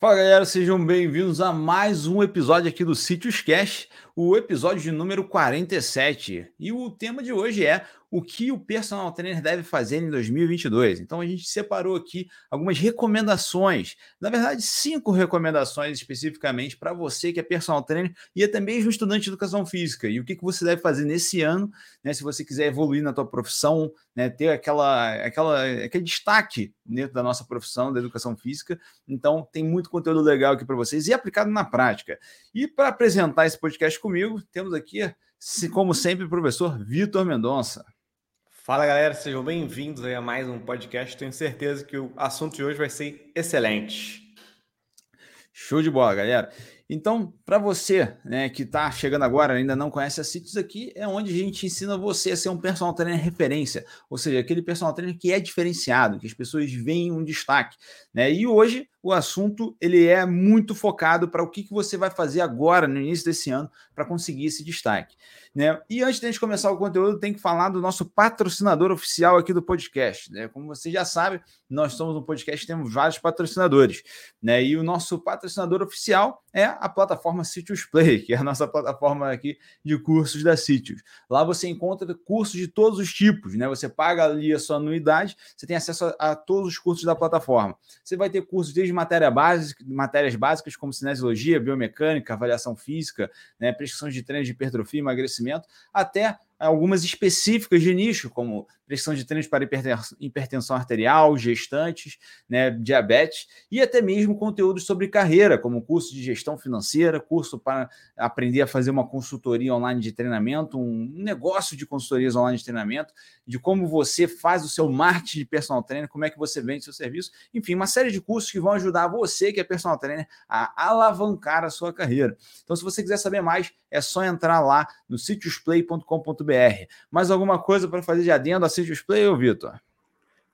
Fala galera, sejam bem-vindos a mais um episódio aqui do Sítios Cash, o episódio de número 47. E o tema de hoje é o que o personal trainer deve fazer em 2022. Então a gente separou aqui algumas recomendações, na verdade cinco recomendações especificamente para você que é personal trainer e até mesmo estudante de educação física. E o que, que você deve fazer nesse ano, né, se você quiser evoluir na tua profissão, né, ter aquela, aquela, aquele destaque dentro da nossa profissão da educação física. Então tem muito conteúdo legal aqui para vocês e aplicado na prática. E para apresentar esse podcast comigo, temos aqui, como sempre, o professor Vitor Mendonça. Fala galera, sejam bem-vindos a mais um podcast. Tenho certeza que o assunto de hoje vai ser excelente. Show de bola, galera. Então, para você né, que está chegando agora, ainda não conhece a Sítios aqui, é onde a gente ensina você a ser um personal trainer referência, ou seja, aquele personal trainer que é diferenciado, que as pessoas veem um destaque. Né? E hoje o assunto ele é muito focado para o que, que você vai fazer agora, no início desse ano, para conseguir esse destaque. Né? E antes de a gente começar o conteúdo, tem que falar do nosso patrocinador oficial aqui do podcast. Né? Como você já sabe, nós somos um podcast temos vários patrocinadores. Né? E o nosso patrocinador oficial é a plataforma Sitius Play, que é a nossa plataforma aqui de cursos da Sitius. Lá você encontra cursos de todos os tipos. Né? Você paga ali a sua anuidade, você tem acesso a, a todos os cursos da plataforma. Você vai ter cursos desde matéria básica, matérias básicas como cinesiologia, biomecânica, avaliação física, né, prescrição de treinos de hipertrofia, emagrecimento, até algumas específicas de nicho, como pressão de treinos para hipertensão arterial, gestantes, né, diabetes, e até mesmo conteúdos sobre carreira, como curso de gestão financeira, curso para aprender a fazer uma consultoria online de treinamento, um negócio de consultorias online de treinamento, de como você faz o seu marketing de personal trainer, como é que você vende seu serviço, enfim, uma série de cursos que vão ajudar você, que é personal trainer, a alavancar a sua carreira. Então, se você quiser saber mais, é só entrar lá no sitiosplay.com.br. Mais alguma coisa para fazer de adendo a Display, ô Vitor?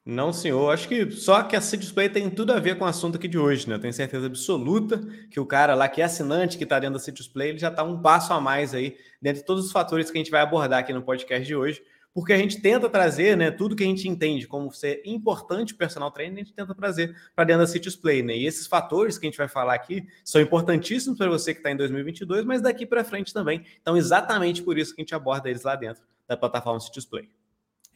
Não, senhor. Acho que só que a City Display tem tudo a ver com o assunto aqui de hoje, né? Eu tenho certeza absoluta que o cara lá que é assinante, que está dentro da City Display, ele já está um passo a mais aí, dentro de todos os fatores que a gente vai abordar aqui no podcast de hoje, porque a gente tenta trazer, né, tudo que a gente entende como ser importante o personal trainer, a gente tenta trazer para dentro da City Display, né? E esses fatores que a gente vai falar aqui são importantíssimos para você que está em 2022, mas daqui para frente também. Então, exatamente por isso que a gente aborda eles lá dentro da plataforma City Display.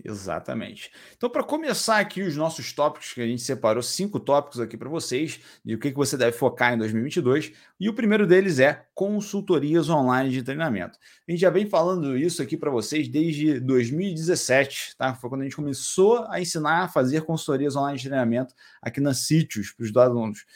Exatamente. Então, para começar aqui os nossos tópicos, que a gente separou cinco tópicos aqui para vocês, de o que, que você deve focar em 2022, e o primeiro deles é consultorias online de treinamento. A gente já vem falando isso aqui para vocês desde 2017, tá? Foi quando a gente começou a ensinar a fazer consultorias online de treinamento aqui na Sítios para os alunos.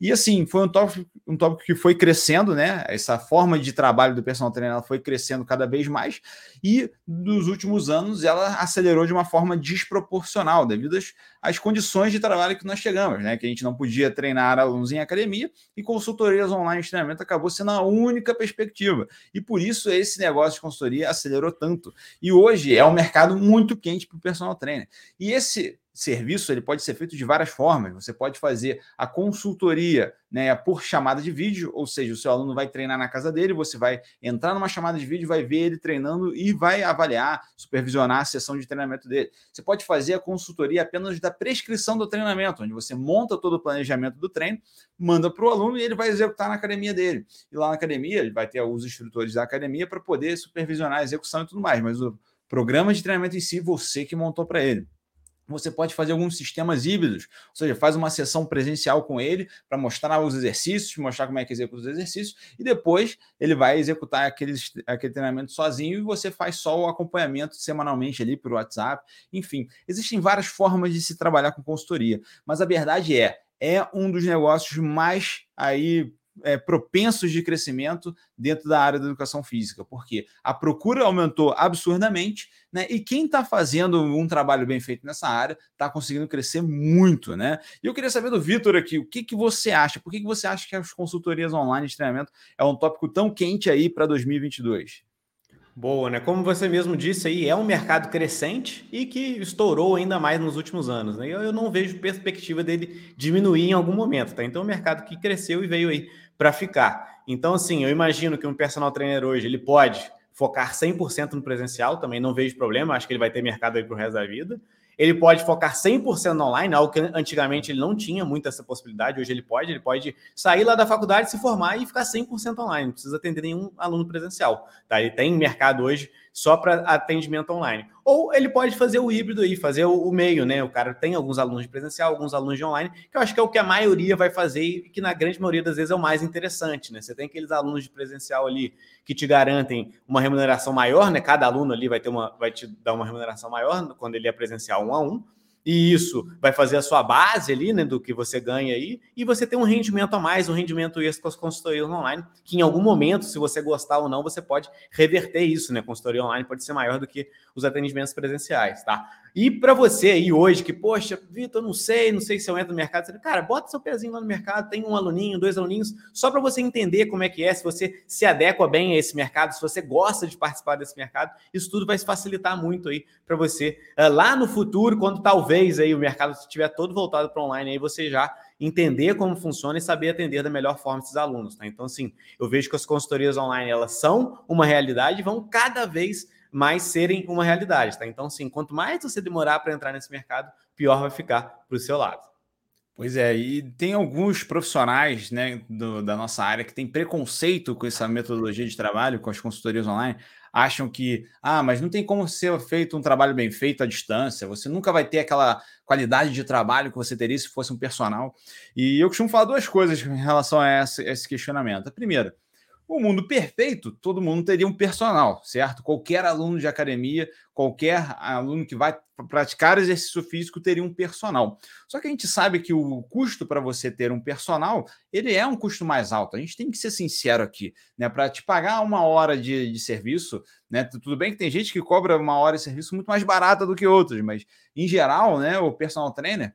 E assim, foi um tópico, um tópico que foi crescendo, né? Essa forma de trabalho do personal trainer foi crescendo cada vez mais, e nos últimos anos ela acelerou de uma forma desproporcional, devido às, às condições de trabalho que nós chegamos, né? Que a gente não podia treinar alunos em academia e consultorias online de treinamento acabou sendo a única perspectiva. E por isso esse negócio de consultoria acelerou tanto. E hoje é um mercado muito quente para o personal trainer. E esse serviço ele pode ser feito de várias formas. Você pode fazer a consultoria né, por chamada de vídeo, ou seja, o seu aluno vai treinar na casa dele, você vai entrar numa chamada de vídeo, vai ver ele treinando e vai avaliar, supervisionar a sessão de treinamento dele. Você pode fazer a consultoria apenas da prescrição do treinamento, onde você monta todo o planejamento do treino, manda para o aluno e ele vai executar na academia dele. E lá na academia, ele vai ter os instrutores da academia para poder supervisionar a execução e tudo mais, mas o programa de treinamento em si, você que montou para ele você pode fazer alguns sistemas híbridos, ou seja, faz uma sessão presencial com ele para mostrar os exercícios, mostrar como é que executa os exercícios, e depois ele vai executar aquele, aquele treinamento sozinho e você faz só o acompanhamento semanalmente ali por WhatsApp. Enfim, existem várias formas de se trabalhar com consultoria, mas a verdade é, é um dos negócios mais aí é, propensos de crescimento dentro da área da educação física, porque a procura aumentou absurdamente, né? E quem está fazendo um trabalho bem feito nessa área está conseguindo crescer muito, né? E eu queria saber do Vitor aqui, o que, que você acha? Por que, que você acha que as consultorias online de treinamento é um tópico tão quente aí para 2022? Boa, né? Como você mesmo disse aí, é um mercado crescente e que estourou ainda mais nos últimos anos, né? Eu, eu não vejo perspectiva dele diminuir em algum momento, tá? Então, é um mercado que cresceu e veio aí para ficar. Então, assim, eu imagino que um personal trainer hoje ele pode focar 100% no presencial, também não vejo problema, acho que ele vai ter mercado aí para o resto da vida. Ele pode focar 100% online, algo que antigamente ele não tinha muito essa possibilidade, hoje ele pode, ele pode sair lá da faculdade, se formar e ficar 100% online, não precisa atender nenhum aluno presencial, tá? Ele tem mercado hoje só para atendimento online. Ou ele pode fazer o híbrido aí, fazer o, meio, né? O cara tem alguns alunos de presencial, alguns alunos de online, que eu acho que é o que a maioria vai fazer e que na grande maioria das vezes é o mais interessante, né? Você tem aqueles alunos de presencial ali que te garantem uma remuneração maior, né? Cada aluno ali vai ter uma, vai te dar uma remuneração maior quando ele é presencial um a um e isso vai fazer a sua base ali, né, do que você ganha aí, e você tem um rendimento a mais, um rendimento extra com as consultorias online, que em algum momento, se você gostar ou não, você pode reverter isso, né? Consultoria online pode ser maior do que os atendimentos presenciais, tá? E para você aí hoje, que, poxa, Vitor, não sei, não sei se eu entro no mercado, você, cara, bota seu pezinho lá no mercado, tem um aluninho, dois aluninhos, só para você entender como é que é, se você se adequa bem a esse mercado, se você gosta de participar desse mercado, isso tudo vai facilitar muito aí para você uh, lá no futuro, quando talvez aí o mercado estiver todo voltado para online, aí você já entender como funciona e saber atender da melhor forma esses alunos, tá? Então, assim, eu vejo que as consultorias online, elas são uma realidade e vão cada vez mais serem uma realidade, tá? Então, sim, quanto mais você demorar para entrar nesse mercado, pior vai ficar para o seu lado. Pois é, e tem alguns profissionais né, do, da nossa área que têm preconceito com essa metodologia de trabalho, com as consultorias online, acham que, ah, mas não tem como ser feito um trabalho bem feito à distância, você nunca vai ter aquela qualidade de trabalho que você teria se fosse um personal. E eu costumo falar duas coisas em relação a esse, esse questionamento. A primeira, o mundo perfeito, todo mundo teria um personal, certo? Qualquer aluno de academia, qualquer aluno que vai praticar exercício físico teria um personal. Só que a gente sabe que o custo para você ter um personal, ele é um custo mais alto. A gente tem que ser sincero aqui, né? Para te pagar uma hora de, de serviço, né? Tudo bem que tem gente que cobra uma hora de serviço muito mais barata do que outras, mas em geral, né? O personal trainer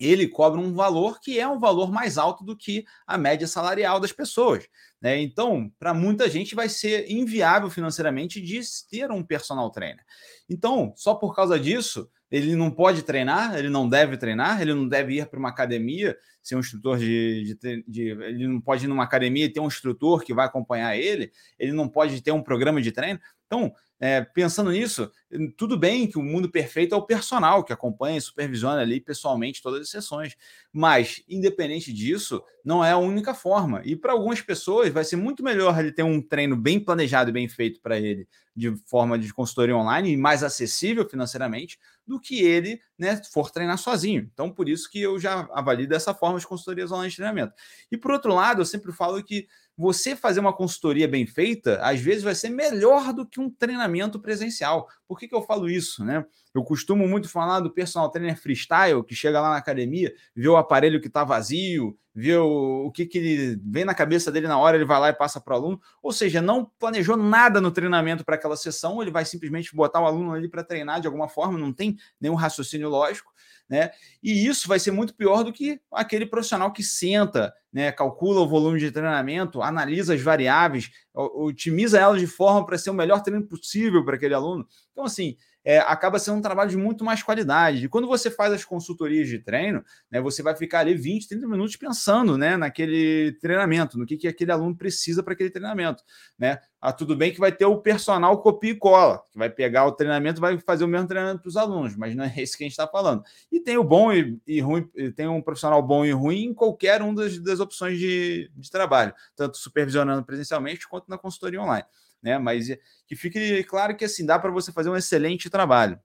ele cobra um valor que é um valor mais alto do que a média salarial das pessoas. Né? Então, para muita gente vai ser inviável financeiramente de ter um personal trainer. Então, só por causa disso, ele não pode treinar, ele não deve treinar, ele não deve ir para uma academia, ser um instrutor de, de, de, Ele não pode ir numa academia e ter um instrutor que vai acompanhar ele, ele não pode ter um programa de treino. Então, é, pensando nisso, tudo bem que o mundo perfeito é o personal que acompanha e supervisiona ali pessoalmente todas as sessões, mas independente disso, não é a única forma. E para algumas pessoas vai ser muito melhor ele ter um treino bem planejado e bem feito para ele, de forma de consultoria online e mais acessível financeiramente, do que ele né, for treinar sozinho. Então, por isso que eu já avalio dessa forma as consultorias online de treinamento. E por outro lado, eu sempre falo que você fazer uma consultoria bem feita, às vezes vai ser melhor do que um treinamento presencial. Por que, que eu falo isso? Né? Eu costumo muito falar do personal trainer freestyle, que chega lá na academia, vê o aparelho que está vazio, vê o, o que, que ele vem na cabeça dele na hora, ele vai lá e passa para o aluno. Ou seja, não planejou nada no treinamento para aquela sessão, ele vai simplesmente botar o aluno ali para treinar de alguma forma, não tem nenhum raciocínio lógico né? E isso vai ser muito pior do que aquele profissional que senta, né? Calcula o volume de treinamento, analisa as variáveis, otimiza elas de forma para ser o melhor treino possível para aquele aluno. Então, assim, é, acaba sendo um trabalho de muito mais qualidade. E quando você faz as consultorias de treino, né, você vai ficar ali 20, 30 minutos pensando né, naquele treinamento, no que, que aquele aluno precisa para aquele treinamento. Né? Ah, tudo bem que vai ter o personal copia e cola, que vai pegar o treinamento e vai fazer o mesmo treinamento para os alunos, mas não é esse que a gente está falando. E tem o bom e, e, ruim, tem um profissional bom e ruim em qualquer uma das, das opções de, de trabalho, tanto supervisionando presencialmente quanto na consultoria online né? Mas que fique claro que assim dá para você fazer um excelente trabalho.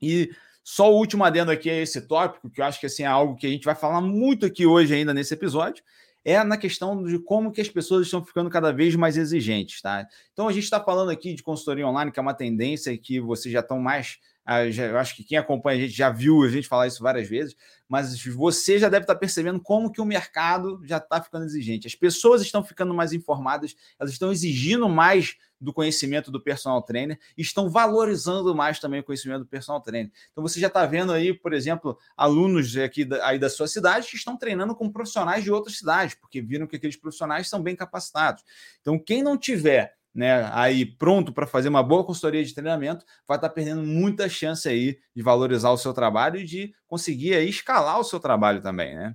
E só o último adendo aqui a esse tópico, que eu acho que assim é algo que a gente vai falar muito aqui hoje ainda nesse episódio, é na questão de como que as pessoas estão ficando cada vez mais exigentes, tá? Então a gente está falando aqui de consultoria online, que é uma tendência que vocês já estão mais eu acho que quem acompanha a gente já viu a gente falar isso várias vezes, mas você já deve estar percebendo como que o mercado já está ficando exigente. As pessoas estão ficando mais informadas, elas estão exigindo mais do conhecimento do personal trainer estão valorizando mais também o conhecimento do personal trainer. Então você já está vendo aí, por exemplo, alunos aqui da, aí da sua cidade que estão treinando com profissionais de outras cidades, porque viram que aqueles profissionais são bem capacitados. Então quem não tiver né, aí pronto para fazer uma boa consultoria de treinamento, vai estar tá perdendo muita chance aí de valorizar o seu trabalho e de conseguir aí escalar o seu trabalho também, né?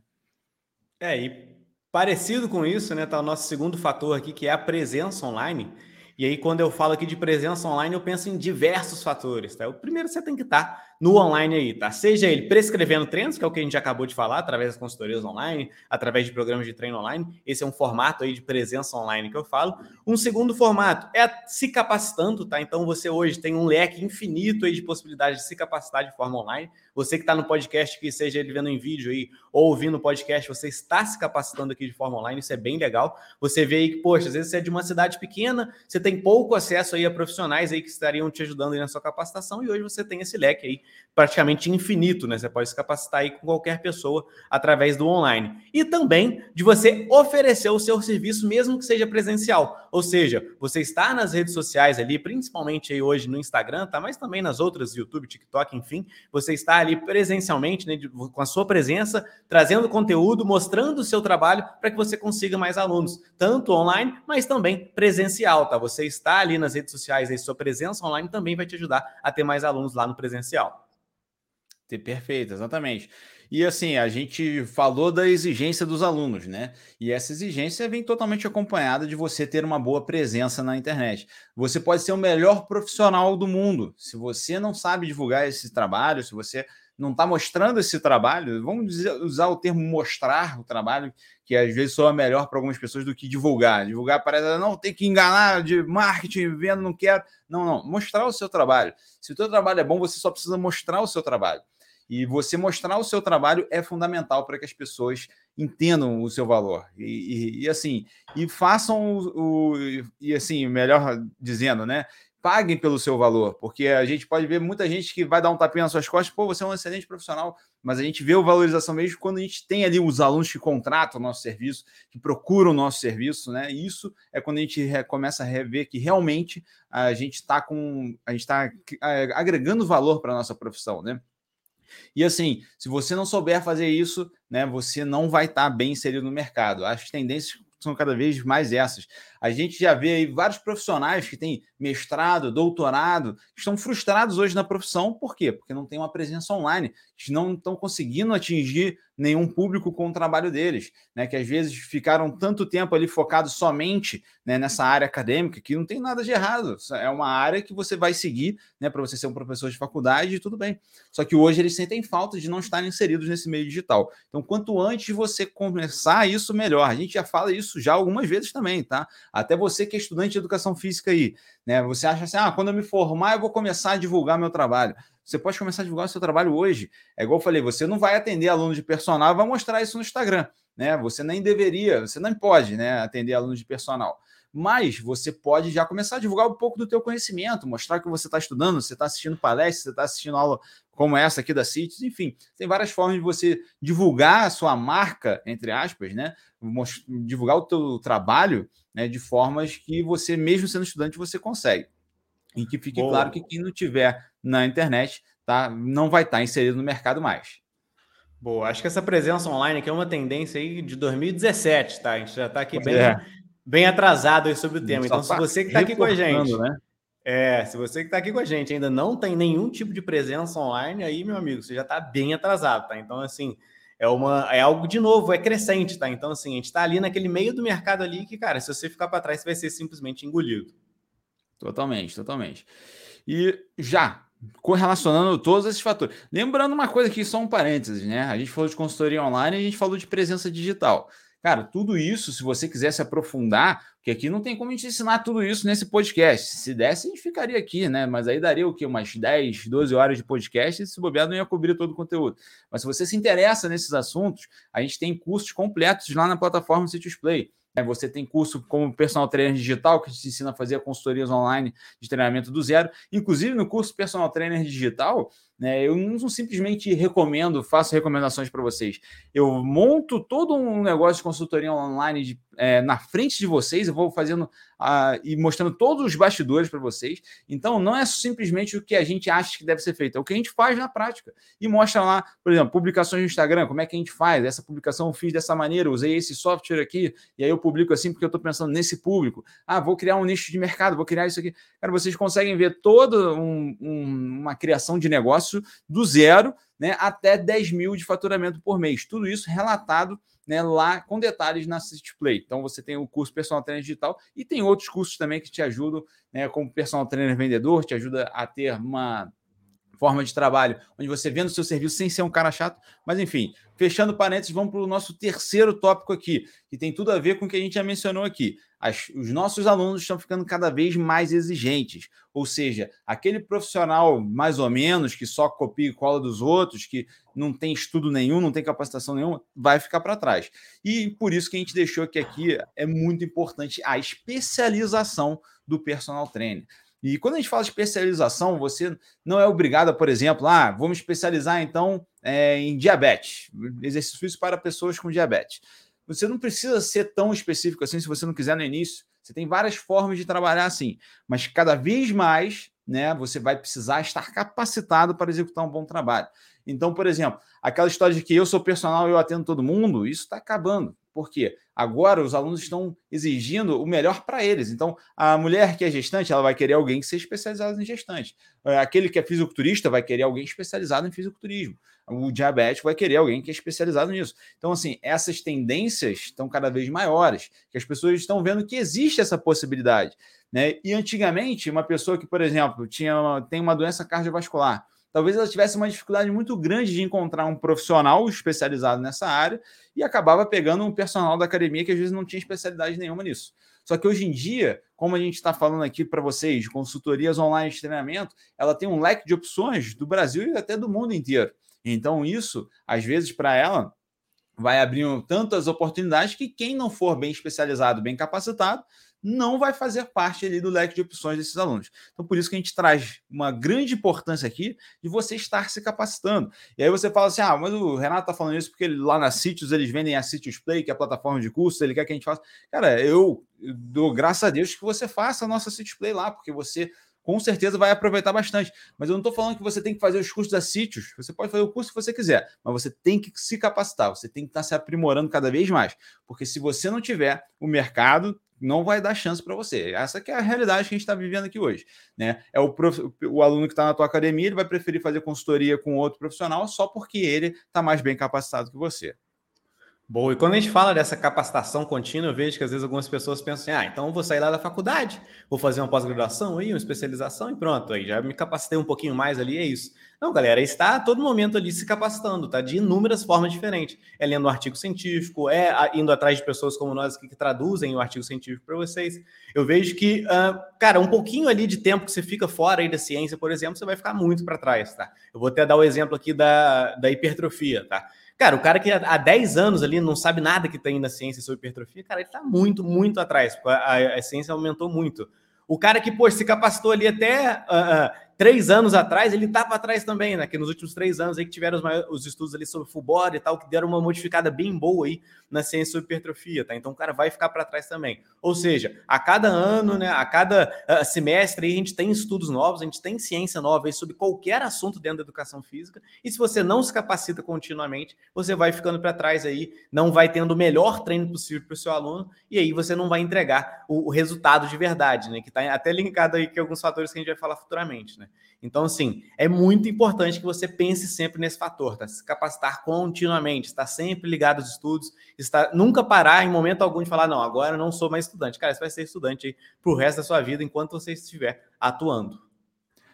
É, e parecido com isso, né, tá o nosso segundo fator aqui, que é a presença online. E aí, quando eu falo aqui de presença online, eu penso em diversos fatores, tá? O primeiro você tem que estar no online aí, tá? Seja ele prescrevendo treinos, que é o que a gente acabou de falar, através das consultorias online, através de programas de treino online. Esse é um formato aí de presença online que eu falo. Um segundo formato é se capacitando, tá? Então você hoje tem um leque infinito aí de possibilidades de se capacitar de forma online. Você que está no podcast, que seja ele vendo em vídeo aí ou ouvindo o podcast, você está se capacitando aqui de forma online, isso é bem legal. Você vê aí que, poxa, às vezes você é de uma cidade pequena, você tem pouco acesso aí a profissionais aí que estariam te ajudando aí na sua capacitação e hoje você tem esse leque aí praticamente infinito, né? Você pode se capacitar aí com qualquer pessoa através do online. E também de você oferecer o seu serviço, mesmo que seja presencial. Ou seja, você está nas redes sociais ali, principalmente aí hoje no Instagram, tá? Mas também nas outras, YouTube, TikTok, enfim. Você está ali presencialmente, né? Com a sua presença, trazendo conteúdo, mostrando o seu trabalho para que você consiga mais alunos, tanto online, mas também presencial, tá? Você está ali nas redes sociais, aí sua presença online também vai te ajudar a ter mais alunos lá no presencial. Perfeito, exatamente. E assim, a gente falou da exigência dos alunos, né? E essa exigência vem totalmente acompanhada de você ter uma boa presença na internet. Você pode ser o melhor profissional do mundo. Se você não sabe divulgar esse trabalho, se você não está mostrando esse trabalho, vamos dizer, usar o termo mostrar o trabalho, que às vezes soa melhor para algumas pessoas do que divulgar. Divulgar parece, não, tem que enganar de marketing, vendo, não quero. Não, não, mostrar o seu trabalho. Se o seu trabalho é bom, você só precisa mostrar o seu trabalho. E você mostrar o seu trabalho é fundamental para que as pessoas entendam o seu valor. E, e, e assim, e façam o, o, E assim, melhor dizendo, né? paguem pelo seu valor, porque a gente pode ver muita gente que vai dar um tapinha nas suas costas, pô, você é um excelente profissional, mas a gente vê o valorização mesmo quando a gente tem ali os alunos que contratam o nosso serviço, que procuram o nosso serviço, né? E isso é quando a gente começa a rever que realmente a gente está com a gente está é, agregando valor para a nossa profissão, né? E assim, se você não souber fazer isso, né, você não vai estar tá bem inserido no mercado. As tendências são cada vez mais essas. A gente já vê aí vários profissionais que têm mestrado, doutorado, que estão frustrados hoje na profissão. Por quê? Porque não tem uma presença online, que não estão conseguindo atingir nenhum público com o trabalho deles, né? Que às vezes ficaram tanto tempo ali focados somente né, nessa área acadêmica que não tem nada de errado. É uma área que você vai seguir, né? Para você ser um professor de faculdade e tudo bem. Só que hoje eles sentem falta de não estarem inseridos nesse meio digital. Então, quanto antes você começar isso, melhor. A gente já fala isso já algumas vezes também, tá? Até você que é estudante de educação física aí, né? Você acha assim, ah, quando eu me formar, eu vou começar a divulgar meu trabalho. Você pode começar a divulgar o seu trabalho hoje. É igual eu falei, você não vai atender aluno de personal, vai mostrar isso no Instagram, né? Você nem deveria, você não pode, né, atender aluno de personal. Mas você pode já começar a divulgar um pouco do teu conhecimento, mostrar que você está estudando, você está assistindo palestras, você está assistindo aula como essa aqui da CITES, enfim, tem várias formas de você divulgar a sua marca, entre aspas, né? Divulgar o teu trabalho né, de formas que você, mesmo sendo estudante, você consegue. E que fique Boa. claro que quem não tiver na internet tá, não vai estar tá inserido no mercado mais. Boa, acho que essa presença online aqui é uma tendência aí de 2017, tá? A gente já está aqui bem, é. bem atrasado aí sobre o tema. Então, se tá você que está aqui com a gente, né? É, se você que está aqui com a gente ainda não tem nenhum tipo de presença online, aí, meu amigo, você já está bem atrasado, tá? Então, assim, é, uma, é algo de novo, é crescente, tá? Então, assim, a gente está ali naquele meio do mercado ali que, cara, se você ficar para trás, você vai ser simplesmente engolido. Totalmente, totalmente. E já correlacionando todos esses fatores. Lembrando uma coisa aqui, só um parênteses, né? A gente falou de consultoria online a gente falou de presença digital. Cara, tudo isso, se você quiser se aprofundar, porque aqui não tem como a gente ensinar tudo isso nesse podcast. Se desse, a gente ficaria aqui, né? Mas aí daria o quê? Umas 10, 12 horas de podcast e se bobear não ia cobrir todo o conteúdo. Mas se você se interessa nesses assuntos, a gente tem cursos completos lá na plataforma City's Play. É, você tem curso como personal trainer digital, que te ensina a fazer consultorias online de treinamento do zero. Inclusive, no curso personal trainer digital, né, eu não simplesmente recomendo, faço recomendações para vocês. Eu monto todo um negócio de consultoria online de, é, na frente de vocês, eu vou fazendo e mostrando todos os bastidores para vocês. Então, não é simplesmente o que a gente acha que deve ser feito, é o que a gente faz na prática. E mostra lá, por exemplo, publicações no Instagram, como é que a gente faz. Essa publicação eu fiz dessa maneira, usei esse software aqui, e aí eu publico assim porque eu estou pensando nesse público. Ah, vou criar um nicho de mercado, vou criar isso aqui. Cara, vocês conseguem ver toda um, um, uma criação de negócio negócio do zero né, até 10 mil de faturamento por mês. Tudo isso relatado né, lá com detalhes na Play. Então você tem o curso Personal Trainer Digital e tem outros cursos também que te ajudam, né, como Personal Trainer Vendedor, te ajuda a ter uma forma de trabalho, onde você vende o seu serviço sem ser um cara chato. Mas, enfim, fechando parênteses, vamos para o nosso terceiro tópico aqui, que tem tudo a ver com o que a gente já mencionou aqui. As, os nossos alunos estão ficando cada vez mais exigentes, ou seja, aquele profissional mais ou menos que só copia e cola dos outros, que não tem estudo nenhum, não tem capacitação nenhuma, vai ficar para trás. E por isso que a gente deixou que aqui é muito importante a especialização do personal trainer. E quando a gente fala especialização, você não é obrigado por exemplo, ah, vamos especializar então é, em diabetes, exercícios para pessoas com diabetes. Você não precisa ser tão específico assim se você não quiser no início. Você tem várias formas de trabalhar assim, mas cada vez mais, né, você vai precisar estar capacitado para executar um bom trabalho. Então, por exemplo, aquela história de que eu sou personal e eu atendo todo mundo, isso está acabando. Por quê? Agora os alunos estão exigindo o melhor para eles. Então, a mulher que é gestante, ela vai querer alguém que seja especializado em gestante. É, aquele que é fisiculturista vai querer alguém especializado em fisiculturismo. O diabético vai querer alguém que é especializado nisso. Então, assim, essas tendências estão cada vez maiores, que as pessoas estão vendo que existe essa possibilidade. Né? E antigamente, uma pessoa que, por exemplo, tinha, tem uma doença cardiovascular, talvez ela tivesse uma dificuldade muito grande de encontrar um profissional especializado nessa área e acabava pegando um personal da academia que às vezes não tinha especialidade nenhuma nisso. Só que hoje em dia, como a gente está falando aqui para vocês, consultorias online de treinamento, ela tem um leque de opções do Brasil e até do mundo inteiro. Então, isso, às vezes, para ela, vai abrindo tantas oportunidades que quem não for bem especializado, bem capacitado, não vai fazer parte ali do leque de opções desses alunos. Então, por isso que a gente traz uma grande importância aqui de você estar se capacitando. E aí você fala assim: ah, mas o Renato está falando isso porque lá na Sítios eles vendem a Sítios Play, que é a plataforma de cursos, ele quer que a gente faça. Cara, eu dou graças a Deus que você faça a nossa Sítios Play lá, porque você com certeza vai aproveitar bastante. Mas eu não estou falando que você tem que fazer os cursos da sítios. Você pode fazer o curso que você quiser, mas você tem que se capacitar, você tem que estar se aprimorando cada vez mais. Porque se você não tiver, o mercado não vai dar chance para você. Essa é a realidade que a gente está vivendo aqui hoje. Né? É o, prof... o aluno que está na tua academia, ele vai preferir fazer consultoria com outro profissional só porque ele está mais bem capacitado que você. Boa, e quando a gente fala dessa capacitação contínua, eu vejo que às vezes algumas pessoas pensam assim: ah, então vou sair lá da faculdade, vou fazer uma pós-graduação aí, uma especialização e pronto, aí já me capacitei um pouquinho mais ali, é isso. Não, galera, está a todo momento ali se capacitando, tá? De inúmeras formas diferentes. É lendo um artigo científico, é indo atrás de pessoas como nós que, que traduzem o artigo científico para vocês. Eu vejo que, uh, cara, um pouquinho ali de tempo que você fica fora aí da ciência, por exemplo, você vai ficar muito para trás, tá? Eu vou até dar o exemplo aqui da, da hipertrofia, tá? Cara, o cara que há 10 anos ali não sabe nada que tem na ciência sobre hipertrofia, cara, ele está muito, muito atrás, a, a, a, ciência aumentou muito. O cara que, pô, se capacitou ali até uh, uh, três anos atrás, ele estava atrás também, né? Que nos últimos três anos aí que tiveram os, maiores, os estudos ali sobre full body e tal, que deram uma modificada bem boa aí na ciência sobre hipertrofia, tá? Então o cara vai ficar para trás também. Ou seja, a cada ano, né, a cada uh, semestre aí, a gente tem estudos novos, a gente tem ciência nova aí sobre qualquer assunto dentro da educação física, e se você não se capacita continuamente, você vai ficando para trás aí, não vai tendo o melhor treino possível para o seu aluno, e aí você não vai entregar o, o resultado de verdade, né? Que está até linkado aí com alguns fatores que a gente vai falar futuramente, né? Então, assim, é muito importante que você pense sempre nesse fator, tá? Se capacitar continuamente, estar sempre ligado aos estudos, estar, nunca parar em momento algum de falar, não, agora não sou mais estudante. Cara, você vai ser estudante aí pro resto da sua vida enquanto você estiver atuando.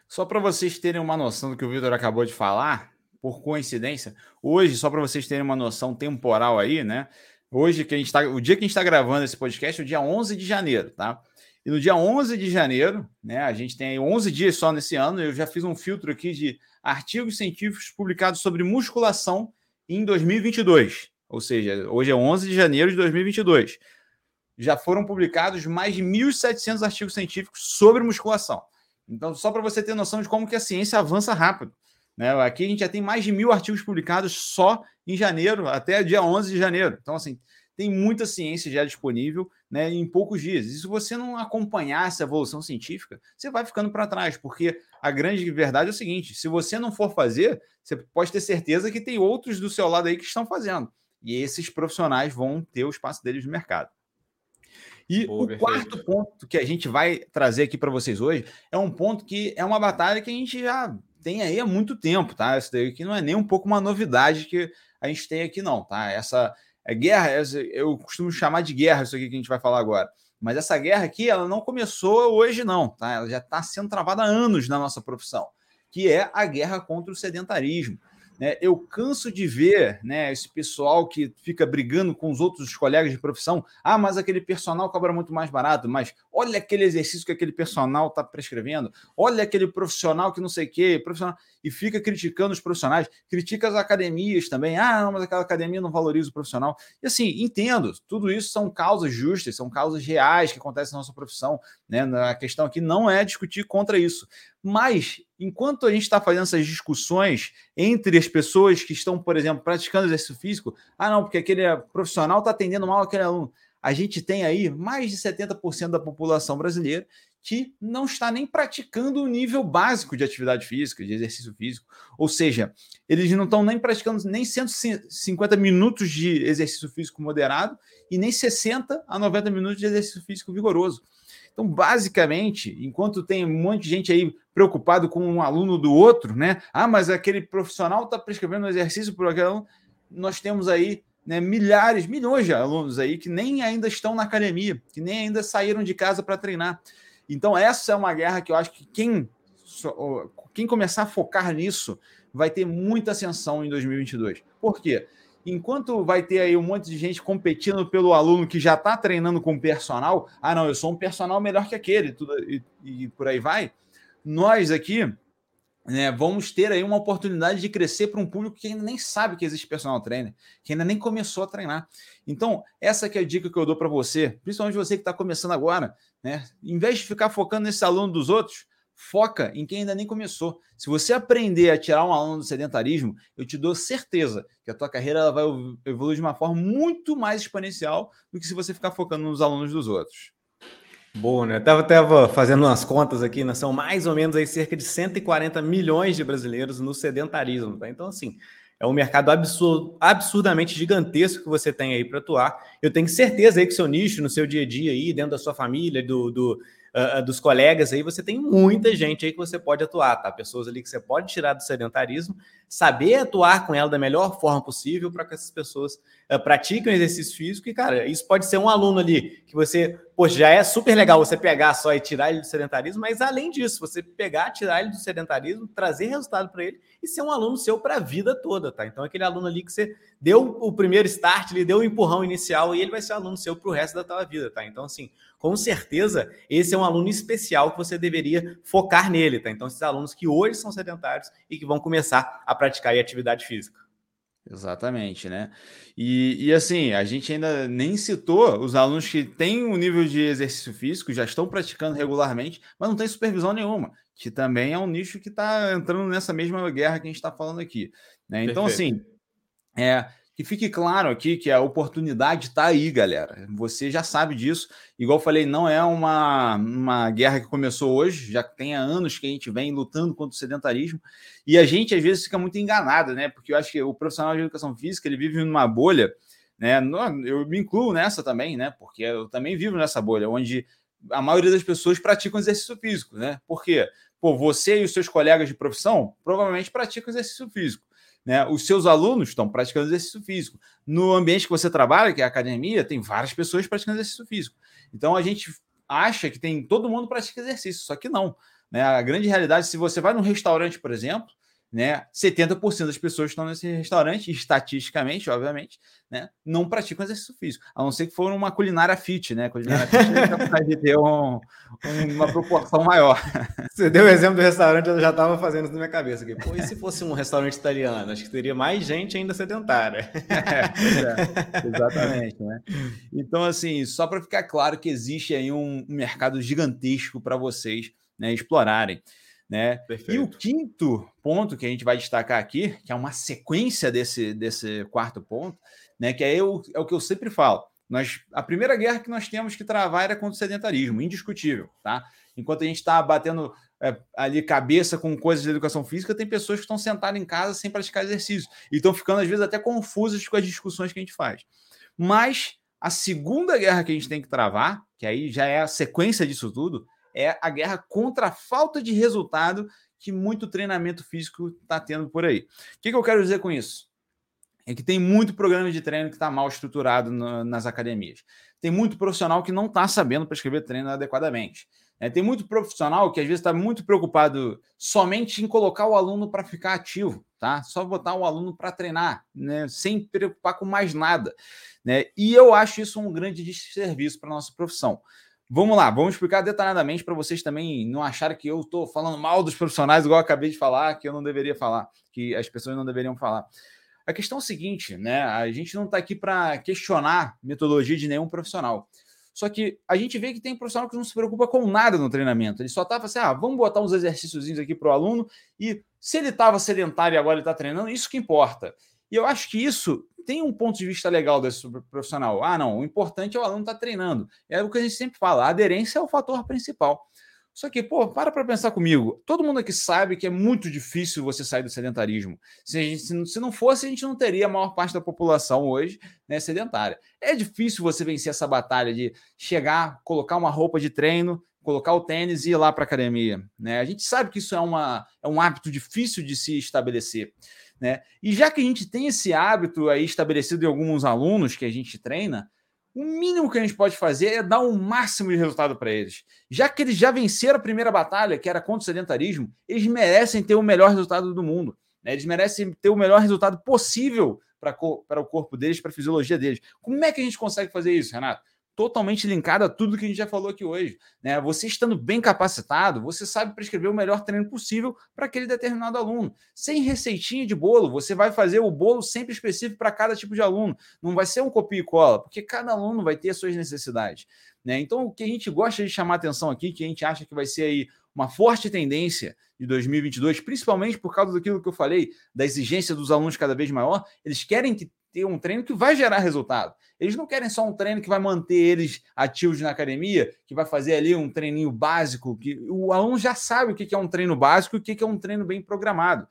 Só para vocês terem uma noção do que o Vitor acabou de falar, por coincidência, hoje, só para vocês terem uma noção temporal aí, né? Hoje que a gente tá, o dia que a gente está gravando esse podcast é o dia 11 de janeiro, tá? E no dia 11 de janeiro, né, a gente tem 11 dias só nesse ano, eu já fiz um filtro aqui de artigos científicos publicados sobre musculação em 2022. Ou seja, hoje é 11 de janeiro de 2022. Já foram publicados mais de 1.700 artigos científicos sobre musculação. Então, só para você ter noção de como que a ciência avança rápido. Né? Aqui a gente já tem mais de mil artigos publicados só em janeiro, até dia 11 de janeiro. Então, assim, tem muita ciência já disponível né, em poucos dias. E se você não acompanhar essa evolução científica, você vai ficando para trás, porque a grande verdade é o seguinte: se você não for fazer, você pode ter certeza que tem outros do seu lado aí que estão fazendo. E esses profissionais vão ter o espaço deles no mercado. E o perfeito. quarto ponto que a gente vai trazer aqui para vocês hoje é um ponto que é uma batalha que a gente já tem aí há muito tempo, tá? Isso daí aqui não é nem um pouco uma novidade que a gente tem aqui, não, tá? Essa é guerra, eu costumo chamar de guerra isso aqui que a gente vai falar agora. Mas essa guerra aqui, ela não começou hoje, não, tá? Ela já está sendo travada há anos na nossa profissão, que é a guerra contra o sedentarismo. Né? Eu canso de ver né, esse pessoal que fica brigando com os outros colegas de profissão. Ah, mas aquele personal cobra muito mais barato. Mas olha aquele exercício que aquele personal está prescrevendo. Olha aquele profissional que não sei o quê. Profissional... E fica criticando os profissionais. Critica as academias também. Ah, não, mas aquela academia não valoriza o profissional. E assim, entendo. Tudo isso são causas justas, são causas reais que acontecem na nossa profissão. Né? A questão aqui não é discutir contra isso. Mas enquanto a gente está fazendo essas discussões entre as pessoas que estão, por exemplo, praticando exercício físico, ah, não, porque aquele profissional está atendendo mal aquele aluno. A gente tem aí mais de 70% da população brasileira que não está nem praticando o nível básico de atividade física, de exercício físico. Ou seja, eles não estão nem praticando nem 150 minutos de exercício físico moderado e nem 60 a 90 minutos de exercício físico vigoroso. Então, basicamente, enquanto tem um monte de gente aí preocupado com um aluno do outro, né? Ah, mas aquele profissional está prescrevendo um exercício por aquele aluno. Nós temos aí né, milhares, milhões de alunos aí que nem ainda estão na academia, que nem ainda saíram de casa para treinar. Então, essa é uma guerra que eu acho que quem, quem começar a focar nisso vai ter muita ascensão em 2022. Por quê? Enquanto vai ter aí um monte de gente competindo pelo aluno que já está treinando com personal, ah, não, eu sou um personal melhor que aquele, tudo, e, e por aí vai, nós aqui né, vamos ter aí uma oportunidade de crescer para um público que ainda nem sabe que existe personal trainer, que ainda nem começou a treinar. Então, essa que é a dica que eu dou para você, principalmente você que está começando agora, né? Em vez de ficar focando nesse aluno dos outros, foca em quem ainda nem começou. Se você aprender a tirar um aluno do sedentarismo, eu te dou certeza que a tua carreira vai evoluir de uma forma muito mais exponencial do que se você ficar focando nos alunos dos outros. Boa, né? Tava, tava fazendo umas contas aqui, né? São mais ou menos aí cerca de 140 milhões de brasileiros no sedentarismo, tá? Então, assim, é um mercado absurd, absurdamente gigantesco que você tem aí para atuar. Eu tenho certeza aí que seu nicho, no seu dia a dia aí, dentro da sua família, do, do dos colegas aí, você tem muita gente aí que você pode atuar, tá? Pessoas ali que você pode tirar do sedentarismo, saber atuar com ela da melhor forma possível para que essas pessoas uh, pratiquem o exercício físico. E, cara, isso pode ser um aluno ali que você, pô, já é super legal você pegar só e tirar ele do sedentarismo, mas além disso, você pegar, tirar ele do sedentarismo, trazer resultado para ele e ser um aluno seu para a vida toda, tá? Então, aquele aluno ali que você deu o primeiro start, ele deu o empurrão inicial e ele vai ser um aluno seu para o resto da tua vida, tá? Então, assim, com certeza, esse é um aluno especial que você deveria focar nele, tá? Então, esses alunos que hoje são sedentários e que vão começar a praticar atividade física. Exatamente, né? E, e, assim, a gente ainda nem citou os alunos que têm um nível de exercício físico, já estão praticando regularmente, mas não tem supervisão nenhuma, que também é um nicho que está entrando nessa mesma guerra que a gente está falando aqui. Né? Então, assim, é, que fique claro aqui que a oportunidade está aí, galera. Você já sabe disso. Igual falei, não é uma, uma guerra que começou hoje, já tem há anos que a gente vem lutando contra o sedentarismo. E a gente, às vezes, fica muito enganado, né? Porque eu acho que o profissional de educação física ele vive numa bolha, né? Eu me incluo nessa também, né? Porque eu também vivo nessa bolha, onde a maioria das pessoas praticam exercício físico, né? Por quê? Pô, você e os seus colegas de profissão provavelmente praticam exercício físico. Né? Os seus alunos estão praticando exercício físico. No ambiente que você trabalha, que é a academia, tem várias pessoas praticando exercício físico. Então a gente acha que tem todo mundo pratica exercício, só que não. Né? A grande realidade, se você vai num restaurante, por exemplo, né? 70% das pessoas que estão nesse restaurante, estatisticamente, obviamente, né? Não praticam exercício físico, a não ser que for uma culinária fit, né? Culinária fit de ter um, uma proporção maior. Você deu o exemplo do restaurante, eu já estava fazendo isso na minha cabeça aqui. Pô, e se fosse um restaurante italiano? Acho que teria mais gente ainda sedentária. É, é, exatamente, né? Então, assim, só para ficar claro que existe aí um mercado gigantesco para vocês né, explorarem. Né? E o quinto ponto que a gente vai destacar aqui, que é uma sequência desse, desse quarto ponto, né? que é, o, é o que eu sempre falo. Nós, a primeira guerra que nós temos que travar era contra o sedentarismo, indiscutível. Tá? Enquanto a gente está batendo é, ali cabeça com coisas de educação física, tem pessoas que estão sentadas em casa sem praticar exercício e estão ficando, às vezes, até confusas com as discussões que a gente faz. Mas a segunda guerra que a gente tem que travar, que aí já é a sequência disso tudo, é a guerra contra a falta de resultado que muito treinamento físico está tendo por aí. O que, que eu quero dizer com isso? É que tem muito programa de treino que está mal estruturado no, nas academias. Tem muito profissional que não está sabendo prescrever treino adequadamente. É, tem muito profissional que às vezes está muito preocupado somente em colocar o aluno para ficar ativo, tá? Só botar o aluno para treinar, né? Sem preocupar com mais nada, né? E eu acho isso um grande desserviço para nossa profissão. Vamos lá, vamos explicar detalhadamente para vocês também não acharem que eu estou falando mal dos profissionais, igual eu acabei de falar, que eu não deveria falar, que as pessoas não deveriam falar. A questão é a seguinte, né? A gente não está aqui para questionar metodologia de nenhum profissional. Só que a gente vê que tem profissional que não se preocupa com nada no treinamento. Ele só estava assim: ah, vamos botar uns exercícios aqui para o aluno e se ele estava sedentário e agora ele está treinando, isso que importa. E eu acho que isso tem um ponto de vista legal desse profissional. Ah, não, o importante é o aluno estar tá treinando. É o que a gente sempre fala: a aderência é o fator principal. Só que, pô, para para pensar comigo. Todo mundo aqui sabe que é muito difícil você sair do sedentarismo. Se, gente, se, não fosse, a gente não teria a maior parte da população hoje né, sedentária. É difícil você vencer essa batalha de chegar, colocar uma roupa de treino, colocar o tênis e ir lá para a academia. Né? A gente sabe que isso é, uma, é um hábito difícil de se estabelecer. Né? E já que a gente tem esse hábito aí estabelecido em alguns alunos que a gente treina, o mínimo que a gente pode fazer é dar o um máximo de resultado para eles. Já que eles já venceram a primeira batalha, que era contra o sedentarismo, eles merecem ter o melhor resultado do mundo. Né? Eles merecem ter o melhor resultado possível para o corpo deles, para a fisiologia deles. Como é que a gente consegue fazer isso, Renato? Totalmente linkado a tudo que a gente já falou aqui hoje. Né? Você estando bem capacitado, você sabe prescrever o melhor treino possível para aquele determinado aluno. Sem receitinha de bolo, você vai fazer o bolo sempre específico para cada tipo de aluno. Não vai ser um copia e cola, porque cada aluno vai ter as suas necessidades. Né? Então, o que a gente gosta de chamar atenção aqui, que a gente acha que vai ser aí uma forte tendência de 2022, principalmente por causa daquilo que eu falei, da exigência dos alunos cada vez maior, eles querem que ter um treino que vai gerar resultado. Eles não querem só um treino que vai manter eles ativos na academia, que vai fazer ali um treininho básico, que o aluno já sabe o que é um treino básico e o que é um treino bem programado.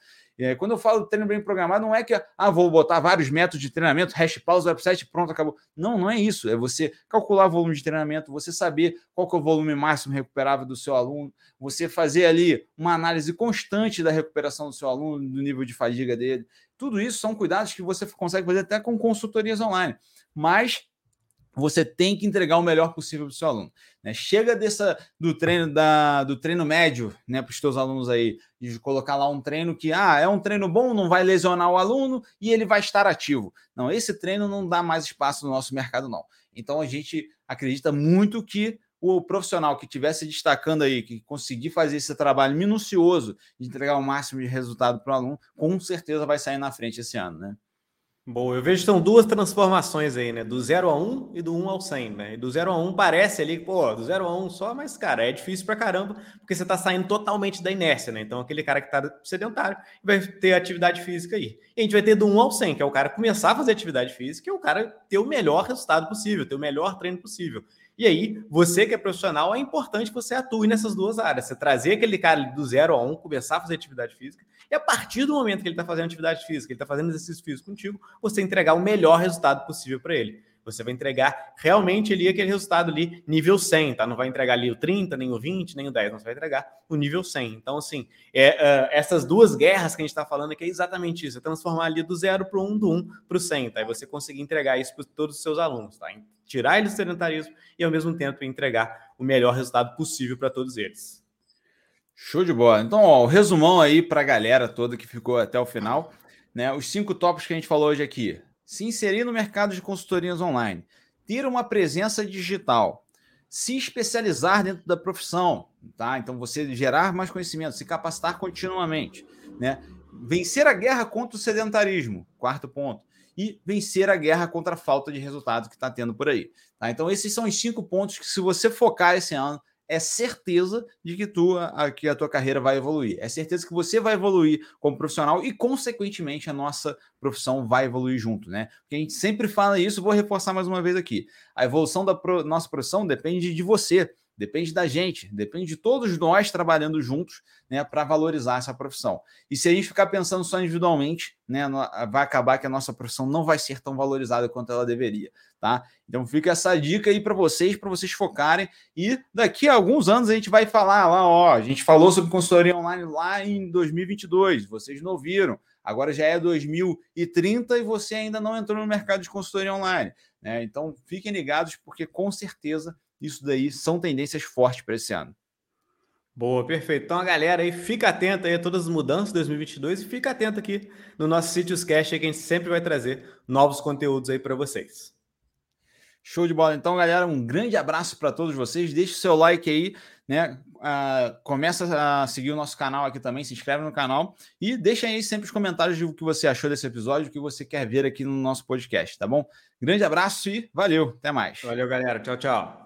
Quando eu falo treino bem programado, não é que ah, vou botar vários métodos de treinamento, hash pause, website, pronto, acabou. Não, não é isso. É você calcular o volume de treinamento, você saber qual é o volume máximo recuperável do seu aluno, você fazer ali uma análise constante da recuperação do seu aluno, do nível de fadiga dele. Tudo isso são cuidados que você consegue fazer até com consultorias online. Mas você tem que entregar o melhor possível para o seu aluno. Né? Chega dessa do treino da, do treino médio né, para os seus alunos aí, de colocar lá um treino que ah, é um treino bom, não vai lesionar o aluno e ele vai estar ativo. Não, esse treino não dá mais espaço no nosso mercado, não. Então a gente acredita muito que o profissional que estiver se destacando aí, que conseguir fazer esse trabalho minucioso de entregar o máximo de resultado para o aluno, com certeza vai sair na frente esse ano, né? Bom, eu vejo que são duas transformações aí, né? Do 0 a 1 um e do 1 um ao 100, né? E do 0 a 1 um parece ali, pô, do 0 a 1 um só, mas, cara, é difícil pra caramba, porque você tá saindo totalmente da inércia, né? Então, aquele cara que tá sedentário vai ter atividade física aí. E a gente vai ter do 1 ao 100, que é o cara começar a fazer atividade física e o cara ter o melhor resultado possível, ter o melhor treino possível. E aí, você que é profissional, é importante que você atue nessas duas áreas. Você trazer aquele cara do zero a um, começar a fazer atividade física, e a partir do momento que ele está fazendo atividade física, ele está fazendo exercício físico contigo, você entregar o melhor resultado possível para ele. Você vai entregar realmente ali aquele resultado ali, nível 100, tá? Não vai entregar ali o 30, nem o 20, nem o 10, não, você vai entregar o nível 100. Então, assim, é, uh, essas duas guerras que a gente está falando aqui é exatamente isso, é transformar ali do zero para o 1, do 1 para o 100, tá? E você conseguir entregar isso para todos os seus alunos, tá? Tirar eles do sedentarismo e, ao mesmo tempo, entregar o melhor resultado possível para todos eles. Show de bola. Então, ó, o resumão aí para a galera toda que ficou até o final, né? Os cinco tópicos que a gente falou hoje aqui se inserir no mercado de consultorias online, ter uma presença digital, se especializar dentro da profissão, tá? Então você gerar mais conhecimento, se capacitar continuamente, né? Vencer a guerra contra o sedentarismo, quarto ponto, e vencer a guerra contra a falta de resultado que está tendo por aí. Tá? Então esses são os cinco pontos que se você focar esse ano, é certeza de que, tu, a, que a tua carreira vai evoluir. É certeza que você vai evoluir como profissional e, consequentemente, a nossa profissão vai evoluir junto, né? Porque a gente sempre fala isso, vou reforçar mais uma vez aqui. A evolução da pro, nossa profissão depende de você. Depende da gente, depende de todos nós trabalhando juntos né, para valorizar essa profissão. E se a gente ficar pensando só individualmente, né, vai acabar que a nossa profissão não vai ser tão valorizada quanto ela deveria. Tá? Então fica essa dica aí para vocês, para vocês focarem. E daqui a alguns anos a gente vai falar lá, ó, a gente falou sobre consultoria online lá em 2022, vocês não ouviram. Agora já é 2030 e você ainda não entrou no mercado de consultoria online. Né? Então fiquem ligados, porque com certeza isso daí são tendências fortes para esse ano. Boa, perfeito. Então a galera aí fica atenta aí a todas as mudanças de 2022 e fica atento aqui no nosso Sítios Cash que a gente sempre vai trazer novos conteúdos aí para vocês. Show de bola. Então, galera, um grande abraço para todos vocês. Deixe o seu like aí, né? Uh, começa a seguir o nosso canal aqui também, se inscreve no canal e deixa aí sempre os comentários do que você achou desse episódio, o que você quer ver aqui no nosso podcast, tá bom? Grande abraço e valeu, até mais. Valeu, galera. Tchau, tchau.